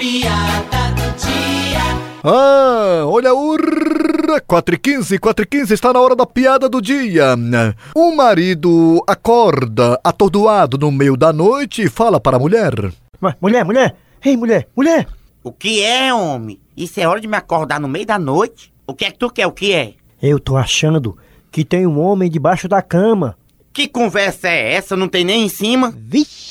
piada do dia. Ah, olha o 4 e 15, 4 e 15 está na hora da piada do dia. O marido acorda atordoado no meio da noite e fala para a mulher. Mulher, mulher! Ei, mulher, mulher! O que é, homem? Isso é hora de me acordar no meio da noite? O que é que tu quer? O que é? Eu tô achando que tem um homem debaixo da cama. Que conversa é essa? Não tem nem em cima? Vixe!